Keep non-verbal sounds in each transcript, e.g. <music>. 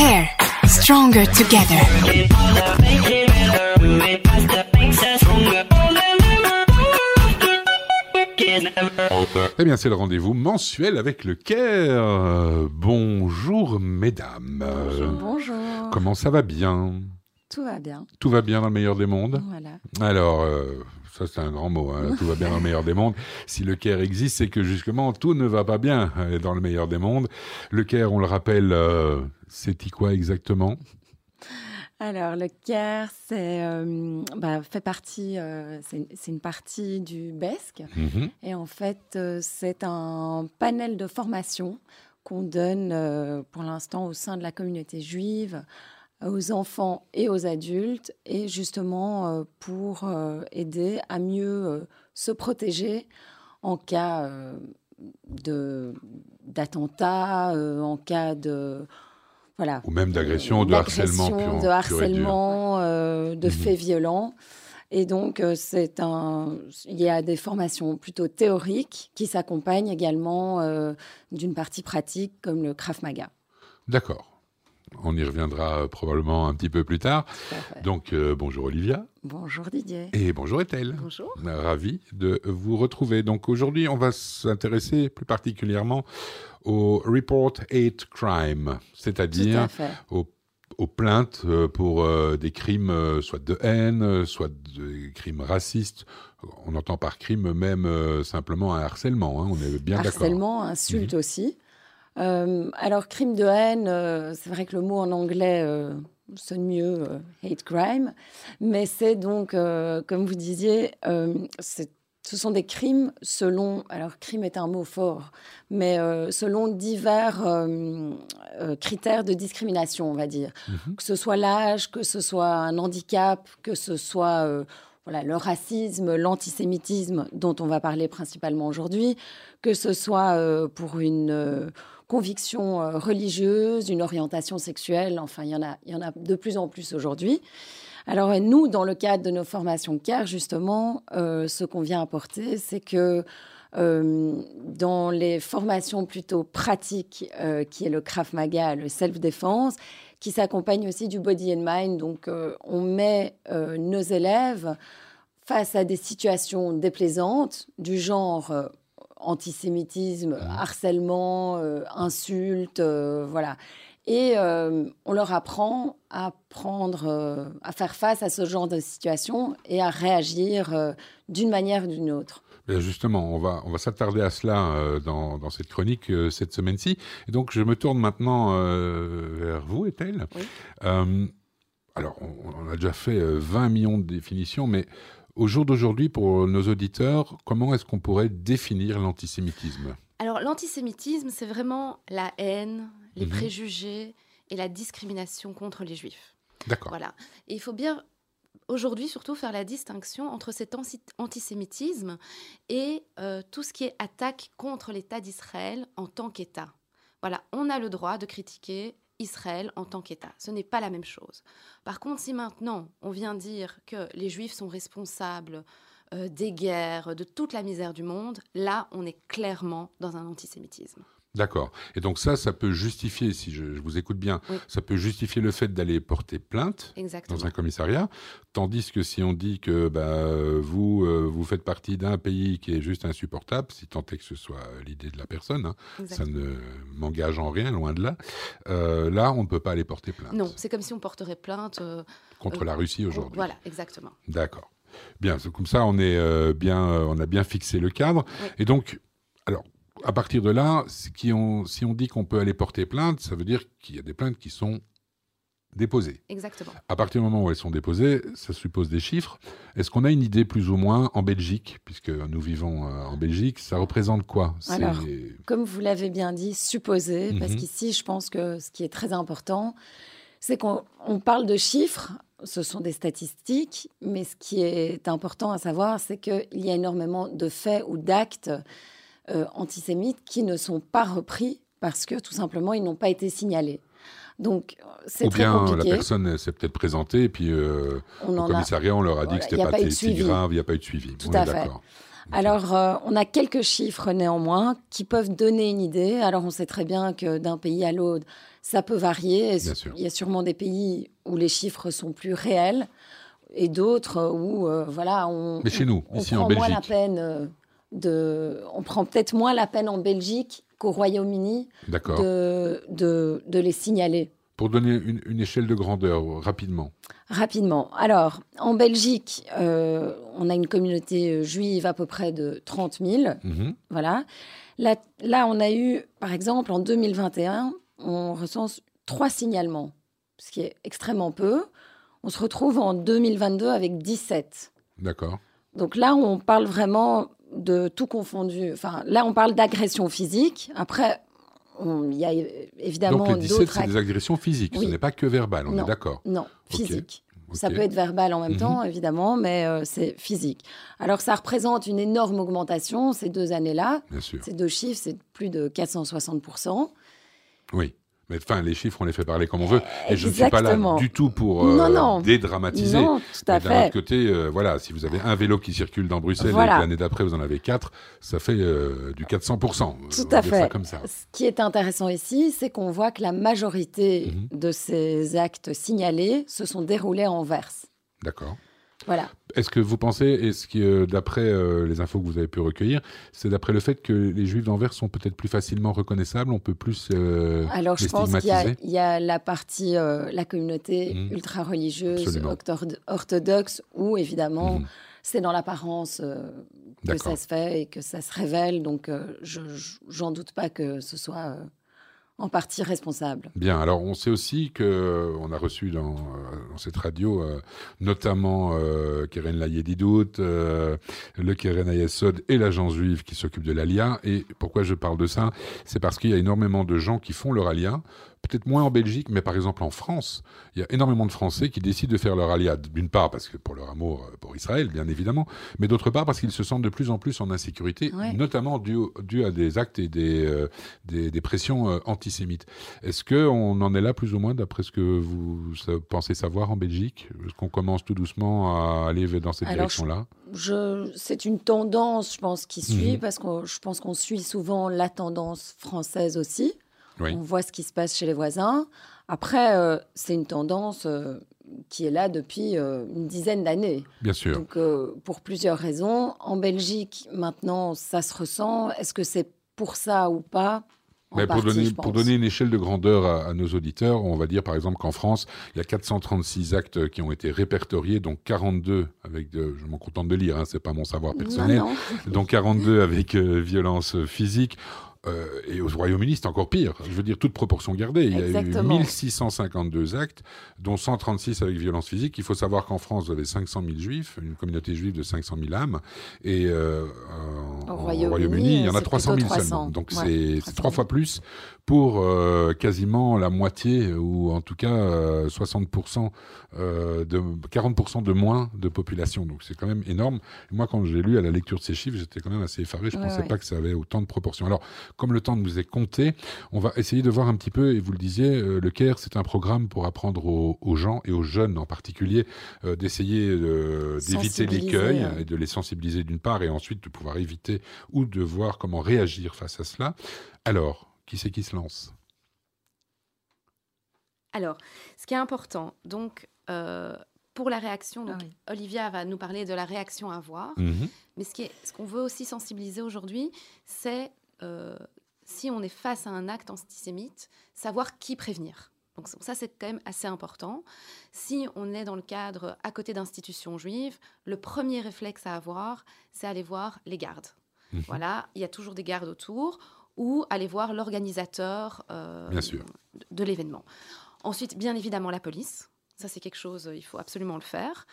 Care. Stronger together. Eh bien, c'est le rendez-vous mensuel avec le Caire. Bonjour, mesdames. Bonjour. Comment ça va bien? Tout va bien. Tout va bien dans le meilleur des mondes? Voilà. Alors, euh, ça c'est un grand mot, hein. tout va bien dans le meilleur des mondes. Si le Caire existe, c'est que justement tout ne va pas bien euh, dans le meilleur des mondes. Le Caire, on le rappelle, euh, c'est quoi exactement? Alors, le CARE, c'est euh, bah, fait partie, euh, c'est une partie du BESC. Mhm. Et en fait, c'est un panel de formation qu'on donne pour l'instant au sein de la communauté juive aux enfants et aux adultes, et justement euh, pour euh, aider à mieux euh, se protéger en cas de d'attentat, en cas de voilà Ou même d'agression, de harcèlement. pur- de harcèlement, euh, de Mhm. faits violents. Et donc, c'est un, il y a des formations plutôt théoriques qui s'accompagnent également euh, d'une partie pratique comme le Krav Maga. D'accord. On y reviendra euh, probablement un petit peu plus tard. Donc, euh, bonjour Olivia. Bonjour Didier. Et bonjour Ethel. Bonjour. Ravi de vous retrouver. Donc aujourd'hui, on va s'intéresser plus particulièrement au Report Hate Crime, Tout à c'est-à-dire aux, aux plaintes euh, pour euh, des crimes euh, soit de haine, euh, soit des crimes racistes. On entend par crime même euh, simplement un harcèlement, hein, on est bien d'accord. Harcèlement, insulte aussi. Euh, alors, crime de haine, euh, c'est vrai que le mot en anglais euh, sonne mieux, hate crime, mais c'est donc, comme vous disiez, ce sont des crimes selon, alors crime est un mot fort, mais selon divers critères de discrimination, on va dire. Mhm. Que ce soit l'âge, que ce soit un handicap, que ce soit voilà, le racisme, l'antisémitisme dont on va parler principalement aujourd'hui, que ce soit euh, pour une euh, conviction euh, religieuse, une orientation sexuelle, enfin, il y en a, il y en a de plus en plus aujourd'hui. Alors, nous, dans le cadre de nos formations CARE, justement, euh, ce qu'on vient apporter, c'est que euh, dans les formations plutôt pratiques, qui est le Krav Maga, le self-défense, qui s'accompagne aussi du body and mind. Donc, on met nos élèves face à des situations déplaisantes du genre antisémitisme, harcèlement, euh, insultes, euh, voilà. Et euh, on leur apprend à prendre, à faire face à ce genre de situation et à réagir d'une manière ou d'une autre. Bien, justement, on va, on va s'attarder à cela euh, dans, dans cette chronique euh, cette semaine-ci. Et donc, je me tourne maintenant euh, vers vous, Ethel. Oui. Alors, on, on a déjà fait euh, 20 millions de définitions, mais au jour d'aujourd'hui, pour nos auditeurs, comment est-ce qu'on pourrait définir l'antisémitisme? Alors l'antisémitisme, c'est vraiment la haine, les Mhm. préjugés et la discrimination contre les juifs. D'accord. Voilà. Et il faut bien aujourd'hui surtout faire la distinction entre cet anti- antisémitisme et euh, tout ce qui est attaque contre l'État d'Israël en tant qu'État. Voilà, on a le droit de critiquer Israël en tant qu'État. Ce n'est pas la même chose. Par contre, si maintenant on vient dire que les Juifs sont responsables euh, des guerres, de toute la misère du monde, là, on est clairement dans un antisémitisme. D'accord. Et donc ça, ça peut justifier, si je, je vous écoute bien, Oui. ça peut justifier le fait d'aller porter plainte Exactement. dans un commissariat, tandis que si on dit que bah, vous, euh, vous faites partie d'un pays qui est juste insupportable, si tant est que ce soit l'idée de la personne, hein, ça ne m'engage en rien, loin de là, euh, là, on ne peut pas aller porter plainte Non, c'est comme si on porterait plainte. euh, contre la Russie aujourd'hui. Voilà, exactement. D'accord. Bien, comme ça, on, est, bien, on a bien fixé le cadre. Oui. Et donc, alors, à partir de là, si on, si on dit qu'on peut aller porter plainte, ça veut dire qu'il y a des plaintes qui sont déposées. Exactement. À partir du moment où elles sont déposées, ça suppose des chiffres. Est-ce qu'on a une idée plus ou moins en Belgique, puisque nous vivons euh, en Belgique, ça représente quoi? Alors, Comme vous l'avez bien dit, supposé, parce Mhm. qu'ici, je pense que ce qui est très important, c'est qu'on on parle de chiffres, ce sont des statistiques, mais ce qui est important à savoir, c'est qu'il y a énormément de faits ou d'actes euh, antisémites qui ne sont pas repris parce que tout simplement, ils n'ont pas été signalés. Donc, c'est Ou très bien la compliqué. personne s'est peut-être présentée et puis euh, On au en a commissariat on leur a dit Voilà, que c'était pas, pas si grave, il n'y a pas eu de suivi. Tout on à est fait. d'accord. Alors, euh, on a quelques chiffres néanmoins qui peuvent donner une idée. Alors, on sait très bien que d'un pays à l'autre, ça peut varier. Il y a sûrement des pays où les chiffres sont plus réels et d'autres où, euh, voilà, on. Mais chez nous, on ici prend en moins la Belgique. peine euh, de. On prend peut-être moins la peine en Belgique qu'au Royaume-Uni de, de, de les signaler. Pour donner une, une échelle de grandeur, rapidement. Rapidement. Alors, en Belgique, euh, on a une communauté euh, juive à peu près de 30 000. Mhm. Voilà. Là, là, on a eu, par exemple, en 2021, on recense trois signalements, ce qui est extrêmement peu. On se retrouve en 2022 avec 17. D'accord. Donc là, on parle vraiment de tout confondu. Enfin, là, on parle d'agression physique. Après, il y a évidemment Donc les 17, d'autres c'est des agressions physiques, Oui. ce n'est pas que verbal, on Non. est d'accord. Non, physique. Ça peut être verbal en même Mhm. temps, évidemment, mais euh, c'est physique. Alors, ça représente une énorme augmentation ces deux années-là. Bien sûr. Ces deux chiffres, c'est plus de 460%. Oui. Mais enfin, les chiffres, on les fait parler comme on veut. Et je ne suis pas là du tout pour euh, Non, non. dédramatiser. Non, tout à Mais d'un autre côté, euh, voilà, si vous avez un vélo qui circule dans Bruxelles Voilà. et l'année d'après vous en avez quatre, ça fait euh, du 400%. Tout à ça fait. comme ça. Ce qui est intéressant ici, c'est qu'on voit que la majorité Mhm. de ces actes signalés se sont déroulés en verse. D'accord. Voilà. Est-ce que vous pensez, est-ce que euh, d'après euh, les infos que vous avez pu recueillir, c'est d'après le fait que les juifs d'Anvers sont peut-être plus facilement reconnaissables, on peut plus euh, Alors, les je pense qu'il y, a- y la partie, euh, la communauté Mhm. ultra-religieuse, orthodoxe, où évidemment, Mhm. c'est dans l'apparence que ça se fait et que ça se révèle. Donc, euh, je j'en doute pas que ce soit en partie responsable. Bien, alors on sait aussi que euh, on a reçu dans, euh, cette radio euh, notamment euh, Keren Layedidout, euh, le Keren Ayesod et l'agence juive qui s'occupe de l'ALIA. Et pourquoi je parle de ça? C'est parce qu'il y a énormément de gens qui font leur ALIA, peut-être moins en Belgique, mais par exemple en France, il y a énormément de Français qui décident de faire leur ALIA. D'une part parce que pour leur amour euh, pour Israël, bien évidemment, mais d'autre part parce qu'ils se sentent de plus en plus en insécurité, Ouais. notamment dû, dû à des actes et des, euh, des, des pressions euh, antisémites. Est-ce qu'on en est là plus ou moins d'après ce que vous pensez savoir en Belgique? Est-ce qu'on commence tout doucement à aller dans cette direction-là? c'est une tendance, je pense, qui suit, Mhm. parce que je pense qu'on suit souvent la tendance française aussi. Oui. On voit ce qui se passe chez les voisins. Après, euh, c'est une tendance euh, qui est là depuis euh, une dizaine d'années. Bien sûr. Donc, pour plusieurs raisons. En Belgique, maintenant, ça se ressent. Est-ce que c'est pour ça ou pas? Mais pour, partie, donner, pour une échelle de grandeur à, à nos auditeurs, on va dire par exemple qu'en France, il y a 436 actes qui ont été répertoriés, donc 42 avec, de, je m'en contente de lire, hein, c'est pas mon savoir personnel, Non, non. donc 42 avec euh, violence physique. Euh, et au Royaume-Uni, c'est encore pire. Je veux dire, toute proportion gardée. Il y a eu Exactement. 1652 actes, dont 136 avec violence physique. Il faut savoir qu'en France, vous avez 500 000 juifs, une communauté juive de 500 000 âmes. Et euh, en, Au en Royaume-Uni, il y en a c'est 300 000 plutôt 300. seulement. Donc Ouais, c'est- c'est 300 trois fois plus pour euh, quasiment la moitié, ou en tout cas euh, 60%, euh, de, 40% de moins de population. Donc c'est quand même énorme. Et moi, quand j'ai lu à la lecture de ces chiffres, j'étais quand même assez effaré. Je ne Ouais, pensais ouais. pas que ça avait autant de proportions. Alors, comme le temps nous est compté, on va essayer de voir un petit peu, et vous le disiez, euh, le CARE, c'est un programme pour apprendre aux, aux gens, et aux jeunes en particulier, euh, d'essayer euh, d'éviter l'écueil hein. et de les sensibiliser d'une part, et ensuite de pouvoir éviter ou de voir comment réagir face à cela. Alors, qui c'est qui se lance? Alors, ce qui est important, donc, euh, pour la réaction, donc, Ah oui. Olivia va nous parler de la réaction à avoir. Mhm. Mais ce qui est- ce qu'on veut aussi sensibiliser aujourd'hui, c'est euh, si on est face à un acte antisémite, savoir qui prévenir. Donc ça, c'est quand même assez important. Si on est dans le cadre à côté d'institutions juives, le premier réflexe à avoir, c'est aller voir les gardes. Mhm. Voilà, il y a toujours des gardes autour, ou aller voir l'organisateur euh, de l'événement. Ensuite, bien évidemment, la police. Ça, c'est quelque chose, euh, il faut absolument le faire.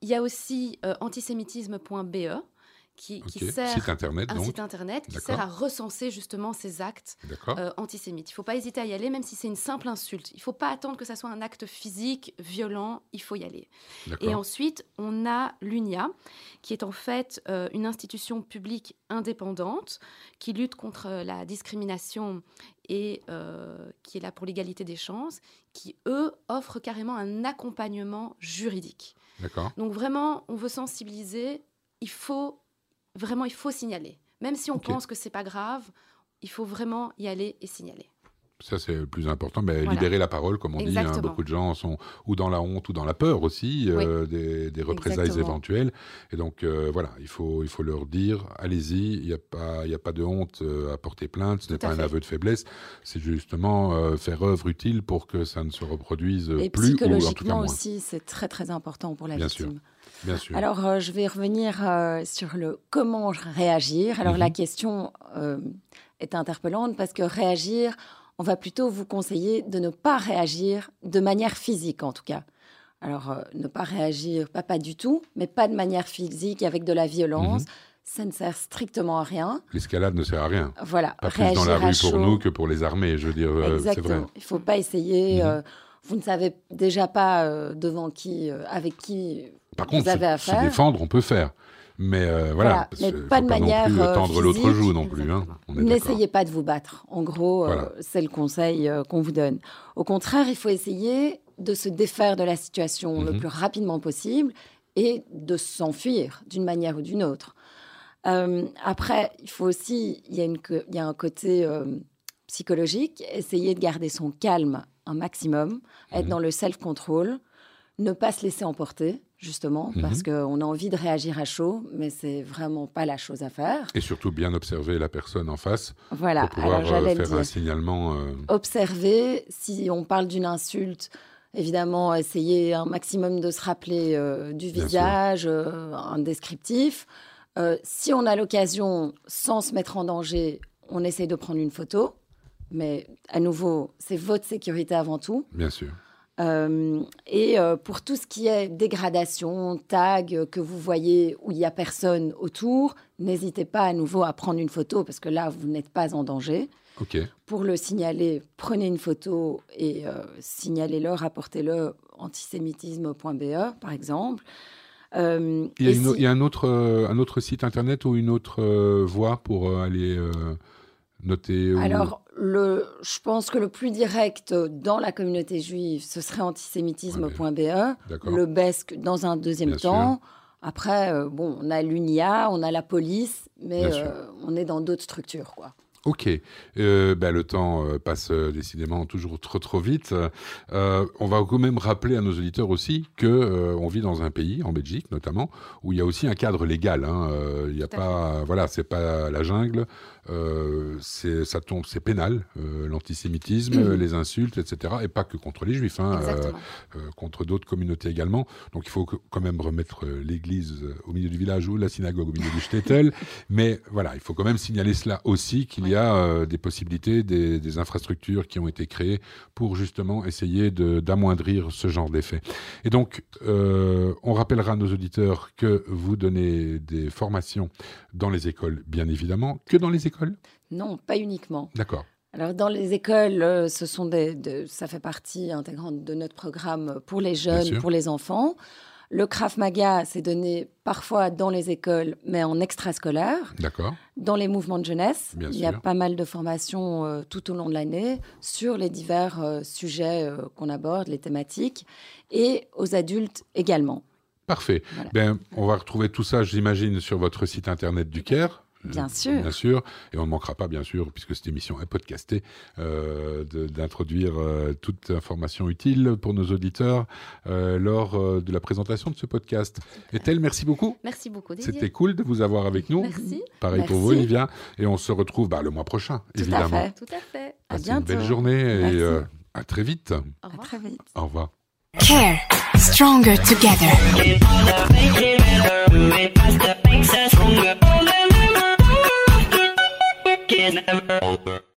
Il y a aussi euh, antisémitisme.be qui, sert Site internet, un donc. site internet qui sert à recenser justement ces actes euh, antisémites. Il ne faut pas hésiter à y aller, même si c'est une simple insulte. Il ne faut pas attendre que ça soit un acte physique, violent. Il faut y aller. Et ensuite, on a l'UNIA, qui est en fait euh, une institution publique indépendante qui lutte contre euh, la discrimination et euh, qui est là pour l'égalité des chances, qui, eux, offrent carrément un accompagnement juridique. Donc vraiment, on veut sensibiliser. Il faut vraiment, il faut signaler. Même si on pense que c'est pas grave, il faut vraiment y aller et signaler. Ça, c'est le plus important. Mais Voilà. libérer la parole, comme on dit. hein. Beaucoup de gens sont ou dans la honte ou dans la peur aussi euh, des, des représailles Exactement. éventuelles. Et donc, euh, voilà, il faut, il faut leur dire allez-y, il n'y a, pas- y a pas de honte euh, à porter plainte, ce n'est pas un aveu de faiblesse. C'est justement euh, faire œuvre utile pour que ça ne se reproduise Et plus ou en tout cas psychologiquement aussi, c'est très très important pour la Bien sûr. victime. Bien sûr. Alors, je vais revenir sur le comment réagir. Alors, Mhm. la question euh, est interpellante parce que réagir, on va plutôt vous conseiller de ne pas réagir de manière physique, en tout cas. Alors, euh, ne pas réagir, pas, pas du tout, mais pas de manière physique avec de la violence. Mhm. Ça ne sert strictement à rien. L'escalade ne sert à rien. Voilà, Pas plus dans la rue pour nous que pour les armées, je veux dire, euh, c'est vrai. Il ne faut pas essayer. Mhm. euh, vous ne savez déjà pas euh, devant qui, avec qui Par vous contre, avez se, se affaire. défendre, on peut faire. Mais euh, voilà, Voilà, mais pas de pas manière, non plus euh, tendre l'autre joue non plus. Hein. N'essayez pas de vous battre. En gros, euh, c'est le conseil euh, qu'on vous donne. Au contraire, il faut essayer de se défaire de la situation le Mhm. plus rapidement possible et de s'enfuir d'une manière ou d'une autre. Euh, après, il faut aussi, il y a, une, co- il y a un côté euh, psychologique, essayer de garder son calme un maximum, être Mhm. dans le self-control, ne pas se laisser emporter, justement, Mhm. parce qu'on a envie de réagir à chaud, mais c'est vraiment pas la chose à faire. Et surtout bien observer la personne en face Voilà, pour pouvoir alors euh, faire un signalement. euh, Observer, si on parle d'une insulte, évidemment, essayer un maximum de se rappeler euh, du Bien visage, un descriptif. Si on a l'occasion, sans se mettre en danger, on essaye de prendre une photo. Mais à nouveau, c'est votre sécurité avant tout. bien sûr. Euh, et euh, pour tout ce qui est dégradation, tag euh, que vous voyez où il n'y a personne autour, n'hésitez pas à nouveau à prendre une photo parce que là, vous n'êtes pas en danger. Pour le signaler, prenez une photo et euh, signalez-le, rapportez-le antisémitisme.be, par exemple. Il y a, une si- il y a un, autre, un autre site internet ou une autre voie pour aller Alors, le, je pense que le plus direct dans la communauté juive, ce serait antisémitisme.be. Le BESC dans un deuxième Bien temps. Après, euh, bon, on a l'UNIA, on a la police, mais euh, on est dans d'autres structures, quoi. Ok, Euh, ben, le temps euh, passe euh, décidément toujours trop trop vite. Euh, on va quand même rappeler à nos auditeurs aussi que on vit dans un pays, en Belgique notamment, où il y a aussi un cadre légal. hein. Il y a pas, voilà, c'est pas la jungle. C'est ça tombe, c'est pénal, l'antisémitisme, Mhm. les insultes, etc. Et pas que contre les juifs, hein, contre d'autres communautés également. Donc il faut quand même remettre l'église au milieu du village ou la synagogue au milieu du shtetl. <laughs> Mais voilà, il faut quand même signaler cela aussi, qu'il y a euh, des possibilités, des, des infrastructures qui ont été créées pour justement essayer d'amoindrir ce genre d'effet. Et donc, euh, on rappellera à nos auditeurs que vous donnez des formations dans les écoles, bien évidemment. Que dans les écoles? Non, pas uniquement. D'accord. Alors, dans les écoles, euh, ce sont des, de- ça fait partie intégrante de notre programme pour les jeunes, pour les enfants. Le Krav Maga, c'est donné parfois dans les écoles, mais en extrascolaire. D'accord. Dans les mouvements de jeunesse, Bien il y a sûr. pas mal de formations euh, tout au long de l'année sur les divers euh, sujets euh, qu'on aborde, les thématiques, et aux adultes également. Parfait. Voilà. Ben, on va retrouver tout ça, j'imagine, sur votre site internet du Caire. Bien Euh, sûr. Bien sûr. Et on ne manquera pas, bien sûr, puisque cette émission est podcastée, euh, d'introduire euh, toute information utile pour nos auditeurs euh, lors euh, de la présentation de ce podcast. Ethel, merci beaucoup. Merci beaucoup, Didier. C'était cool de vous avoir avec nous. Merci. Pareil pour vous. Olivia. Et on se retrouve bah, le mois prochain, Tout à évidemment. fait. Tout à fait. À Passez une belle bientôt. journée et Merci. euh, à très vite. Au À revoir. très vite. Au revoir. Care. Stronger together. never over.